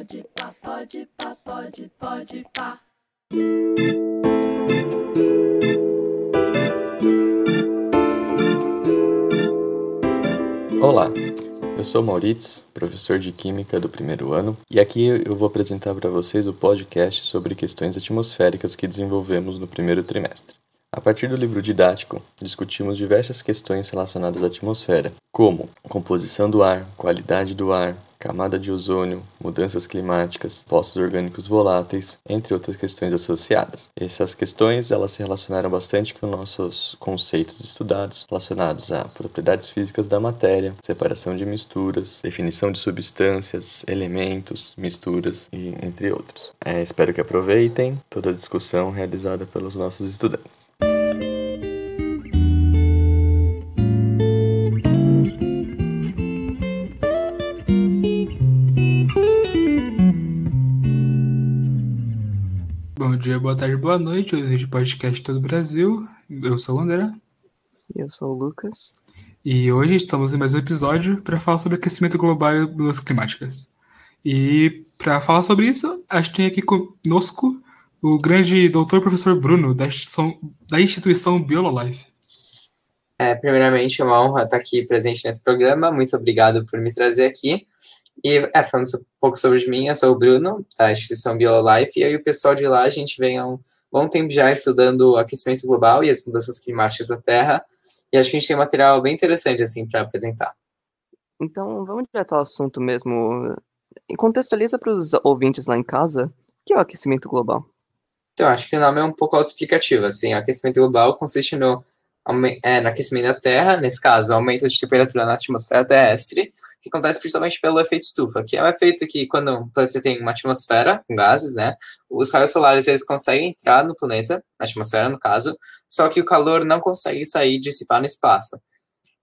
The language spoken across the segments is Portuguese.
pode pá, pode pá, pode, pode pá. Olá, eu sou Maurício, professor de Química do primeiro ano, e aqui eu vou apresentar para vocês o podcast sobre questões atmosféricas que desenvolvemos no primeiro trimestre. A partir do livro didático, discutimos diversas questões relacionadas à atmosfera, como composição do ar, qualidade do ar, camada de ozônio, mudanças climáticas, postos orgânicos voláteis, entre outras questões associadas. Essas questões elas se relacionaram bastante com nossos conceitos estudados relacionados a propriedades físicas da matéria, separação de misturas, definição de substâncias, elementos, misturas e entre outros. É, espero que aproveitem toda a discussão realizada pelos nossos estudantes. Dia, boa tarde, boa noite. Hoje de podcast todo o Brasil. Eu sou o André. Eu sou o Lucas. E hoje estamos em mais um episódio para falar sobre aquecimento global e mudanças climáticas. E para falar sobre isso, a gente tem aqui conosco o grande doutor professor Bruno, da instituição, da instituição Biololife. É, primeiramente, é uma honra estar aqui presente nesse programa. Muito obrigado por me trazer aqui. E, é, falando um pouco sobre mim, eu sou o Bruno, da instituição BioLife, e aí o pessoal de lá, a gente vem há um bom tempo já estudando o aquecimento global e as mudanças climáticas da Terra, e acho que a gente tem um material bem interessante, assim, para apresentar. Então, vamos direto ao assunto mesmo. Contextualiza para os ouvintes lá em casa, o que é o aquecimento global? Então, acho que o nome é um pouco autoexplicativo, assim, o aquecimento global consiste no, é, no aquecimento da Terra, nesse caso, aumento de temperatura na atmosfera terrestre, que acontece principalmente pelo efeito estufa, que é um efeito que quando você tem uma atmosfera com gases, né, os raios solares eles conseguem entrar no planeta, na atmosfera no caso, só que o calor não consegue sair e dissipar no espaço.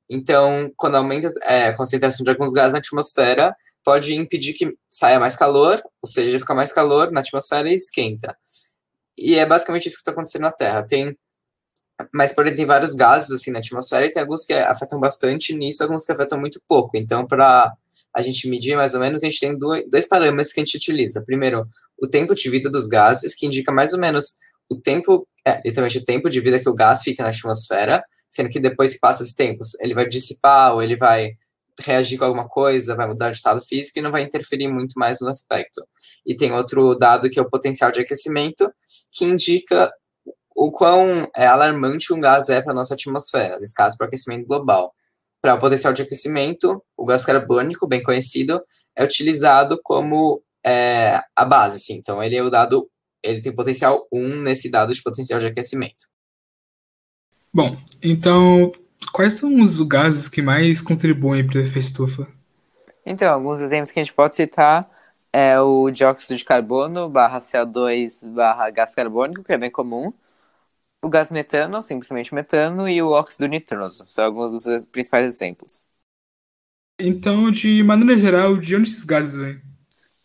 Então, quando aumenta é, a concentração de alguns gases na atmosfera, pode impedir que saia mais calor, ou seja, fica mais calor na atmosfera e esquenta. E é basicamente isso que está acontecendo na Terra. Tem mas, porém, tem vários gases, assim, na atmosfera e tem alguns que afetam bastante nisso, alguns que afetam muito pouco. Então, para a gente medir mais ou menos, a gente tem dois parâmetros que a gente utiliza. Primeiro, o tempo de vida dos gases, que indica mais ou menos o tempo, é, literalmente o tempo de vida que o gás fica na atmosfera, sendo que depois que passa esse tempo, ele vai dissipar ou ele vai reagir com alguma coisa, vai mudar de estado físico e não vai interferir muito mais no aspecto. E tem outro dado que é o potencial de aquecimento, que indica o quão é, alarmante um gás é para a nossa atmosfera, nesse caso, para o aquecimento global. Para o potencial de aquecimento, o gás carbônico, bem conhecido, é utilizado como é, a base, assim. Então, ele é o dado, ele tem potencial 1 nesse dado de potencial de aquecimento. Bom, então, quais são os gases que mais contribuem para o efeito estufa? Então, alguns exemplos que a gente pode citar é o dióxido de carbono barra CO2 barra gás carbônico, que é bem comum, o gás metano, simplesmente metano, e o óxido nitroso. São alguns dos principais exemplos. Então, de maneira geral, de onde esses gases vêm?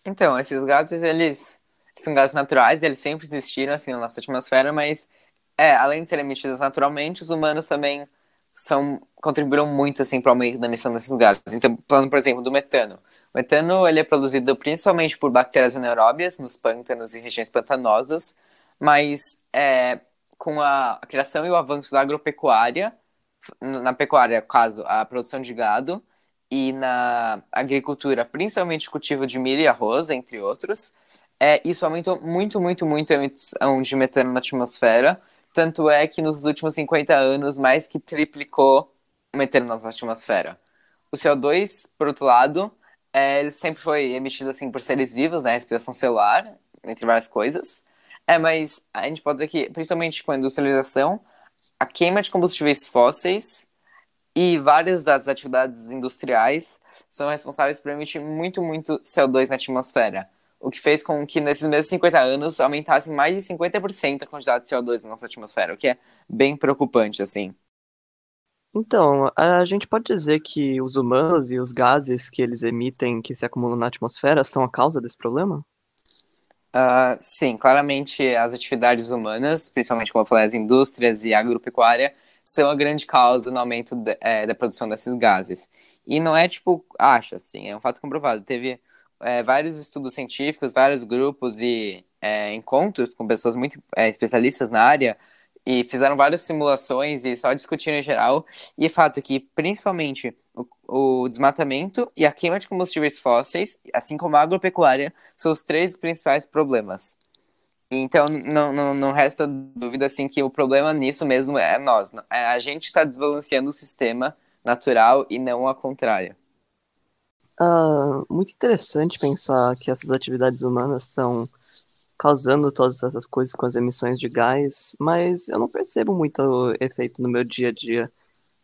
Então, esses gases, eles são gases naturais, eles sempre existiram, assim, na nossa atmosfera, mas, é, além de serem emitidos naturalmente, os humanos também são, contribuíram muito, assim, para o aumento da emissão desses gases. Então, falando, por exemplo, do metano. O metano, ele é produzido principalmente por bactérias anaeróbias, nos pântanos e regiões pantanosas, mas, é, com a criação e o avanço da agropecuária, na pecuária, caso, a produção de gado, e na agricultura, principalmente cultivo de milho e arroz, entre outros, é, isso aumentou muito, muito, muito a emissão de metano na atmosfera. Tanto é que nos últimos 50 anos, mais que triplicou o metano na atmosfera. O CO2, por outro lado, é, sempre foi emitido assim por seres vivos, né, respiração celular, entre várias coisas. É, mas a gente pode dizer que, principalmente com a industrialização, a queima de combustíveis fósseis e várias das atividades industriais são responsáveis por emitir muito, muito CO2 na atmosfera. O que fez com que nesses mesmos 50 anos aumentasse mais de 50% a quantidade de CO2 na nossa atmosfera, o que é bem preocupante, assim. Então, a gente pode dizer que os humanos e os gases que eles emitem, que se acumulam na atmosfera, são a causa desse problema? Uh, sim, claramente as atividades humanas, principalmente como eu falei, as indústrias e a agropecuária, são a grande causa no aumento de, é, da produção desses gases. E não é tipo, acho assim, é um fato comprovado. Teve é, vários estudos científicos, vários grupos e é, encontros com pessoas muito especialistas na área e fizeram várias simulações e só discutiram em geral. E é fato que, principalmente, o, o, desmatamento e a queima de combustíveis fósseis, assim como a agropecuária, são os três principais problemas. Então, não, não, não resta dúvida assim que o problema nisso mesmo é nós. É, a gente está desbalanceando o sistema natural e não ao contrário. Uh, muito interessante pensar que essas atividades humanas estão causando todas essas coisas com as emissões de gás, mas eu não percebo muito efeito no meu dia a dia.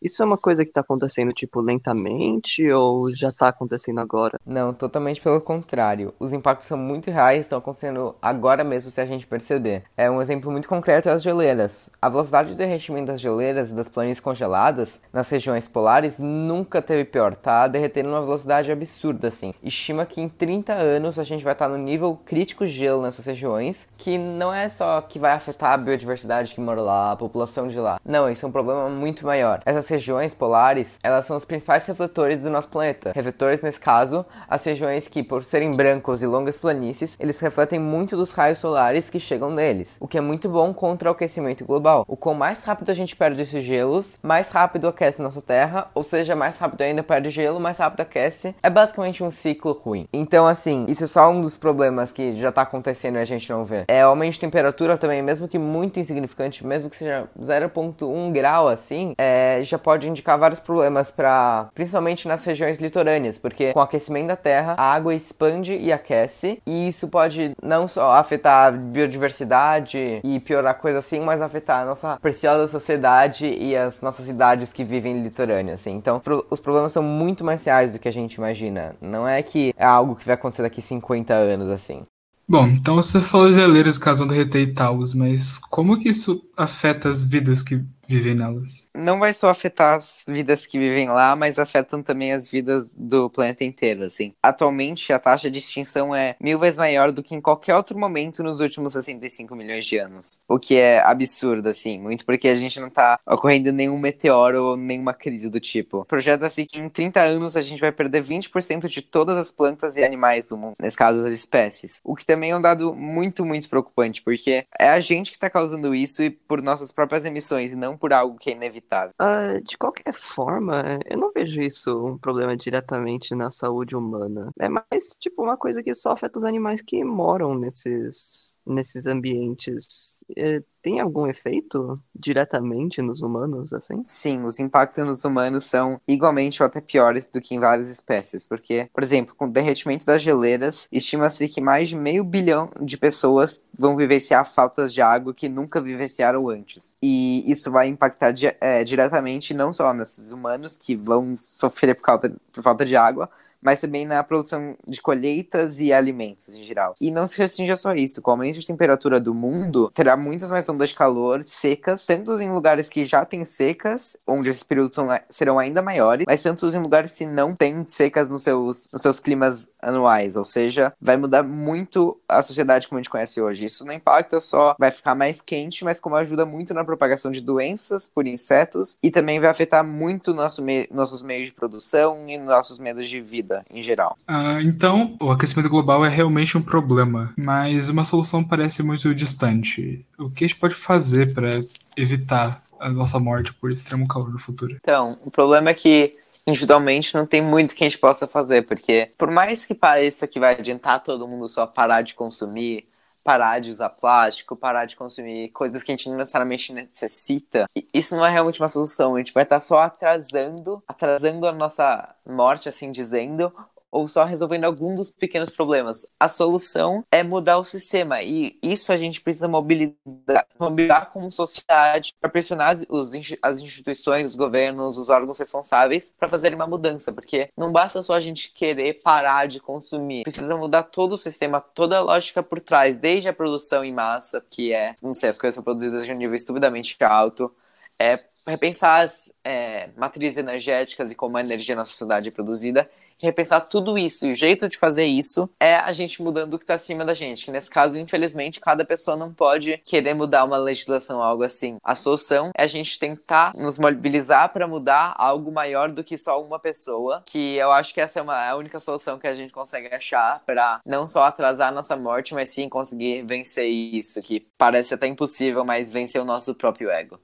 Isso é uma coisa que tá acontecendo, tipo, lentamente ou já tá acontecendo agora? Não, totalmente pelo contrário. Os impactos são muito reais, estão acontecendo agora mesmo se a gente perceber. É um exemplo muito concreto é as geleiras. A velocidade de derretimento das geleiras e das planícies congeladas nas regiões polares nunca teve pior, tá derretendo numa velocidade absurda, assim. Estima que em 30 anos a gente vai estar no nível crítico de gelo nessas regiões, que não é só que vai afetar a biodiversidade que mora lá, a população de lá. Não, isso é um problema muito maior. Essas regiões polares, elas são os principais refletores do nosso planeta. Refletores, nesse caso, as regiões que, por serem brancos e longas planícies, eles refletem muito dos raios solares que chegam neles, o que é muito bom contra o aquecimento global. O quanto mais rápido a gente perde esses gelos, mais rápido aquece nossa Terra, ou seja, mais rápido ainda perde gelo, mais rápido aquece. É basicamente um ciclo ruim. Então, assim, isso é só um dos problemas que já tá acontecendo e a gente não vê. É aumento de temperatura também, mesmo que muito insignificante, mesmo que seja 0.1 grau assim, é, já pode indicar vários problemas para, principalmente nas regiões litorâneas, porque com o aquecimento da Terra, a água expande e aquece, e isso pode não só afetar a biodiversidade e piorar coisa assim, mas afetar a nossa preciosa sociedade e as nossas cidades que vivem litorâneas, assim. Então, pro, os problemas são muito mais reais do que a gente imagina. Não é que é algo que vai acontecer daqui 50 anos, assim. Bom, então você falou de geleiras caso derreter e tal, mas como que isso afeta as vidas que vivem nelas? Não vai só afetar as vidas que vivem lá, mas afetam também as vidas do planeta inteiro, assim. Atualmente, a taxa de extinção é mil vezes maior do que em qualquer outro momento nos últimos 65 milhões de anos. O que é absurdo, assim, muito porque a gente não tá ocorrendo nenhum meteoro ou nenhuma crise do tipo. Projeta-se que em 30 anos a gente vai perder 20% de todas as plantas e animais do mundo, nesse caso as espécies. O que também é um dado muito, muito preocupante, porque é a gente que tá causando isso e por nossas próprias emissões, e não por algo que é inevitável. Uh, de qualquer forma, eu não vejo isso um problema diretamente na saúde humana. É mais, tipo, uma coisa que só afeta os animais que moram nesses, nesses ambientes. É, tem algum efeito diretamente nos humanos, assim? Sim, os impactos nos humanos são igualmente ou até piores do que em várias espécies, porque, por exemplo, com o derretimento das geleiras, estima-se que mais de meio bilhão de pessoas vão vivenciar faltas de água que nunca vivenciaram antes. E isso vai impactar é, diretamente não só nesses humanos que vão sofrer por, causa, por falta de água, mas também na produção de colheitas e alimentos em geral. E não se restringe a só isso, com o aumento de temperatura do mundo, terá muitas mais ondas de calor secas, tanto em lugares que já têm secas, onde esses períodos são, serão ainda maiores, mas tanto em lugares que não têm secas nos seus, nos seus climas anuais, ou seja, vai mudar muito a sociedade como a gente conhece hoje. Isso não impacta só, vai ficar mais quente, mas como ajuda muito na propagação de doenças por insetos e também vai afetar muito nosso me nossos meios de produção e nossos medos de vida vida em geral. Ah, então, o aquecimento global é realmente um problema, mas uma solução parece muito distante. O que a gente pode fazer para evitar a nossa morte por extremo calor no futuro? Então, o problema é que individualmente não tem muito que a gente possa fazer, porque por mais que pareça que vai adiantar todo mundo só parar de consumir parar de usar plástico, parar de consumir coisas que a gente não necessariamente necessita, isso não é realmente uma solução. A gente vai estar só atrasando, atrasando a nossa morte, assim dizendo, ou só resolvendo algum dos pequenos problemas. A solução é mudar o sistema e isso a gente precisa mobilizar, mobilizar como sociedade para pressionar os, as instituições, os governos, os órgãos responsáveis para fazerem uma mudança, porque não basta só a gente querer parar de consumir, precisa mudar todo o sistema, toda a lógica por trás, desde a produção em massa, que é, não sei, as coisas são produzidas de um nível estupidamente alto, é repensar as é, matrizes energéticas e como a energia na sociedade é produzida repensar tudo isso. E o jeito de fazer isso é a gente mudando o que está acima da gente. Que nesse caso, infelizmente, cada pessoa não pode querer mudar uma legislação, algo assim. A solução é a gente tentar nos mobilizar para mudar algo maior do que só uma pessoa. Que eu acho que essa é uma, é a única solução que a gente consegue achar para não só atrasar a nossa morte, mas sim conseguir vencer isso, que parece até impossível, mas vencer o nosso próprio ego.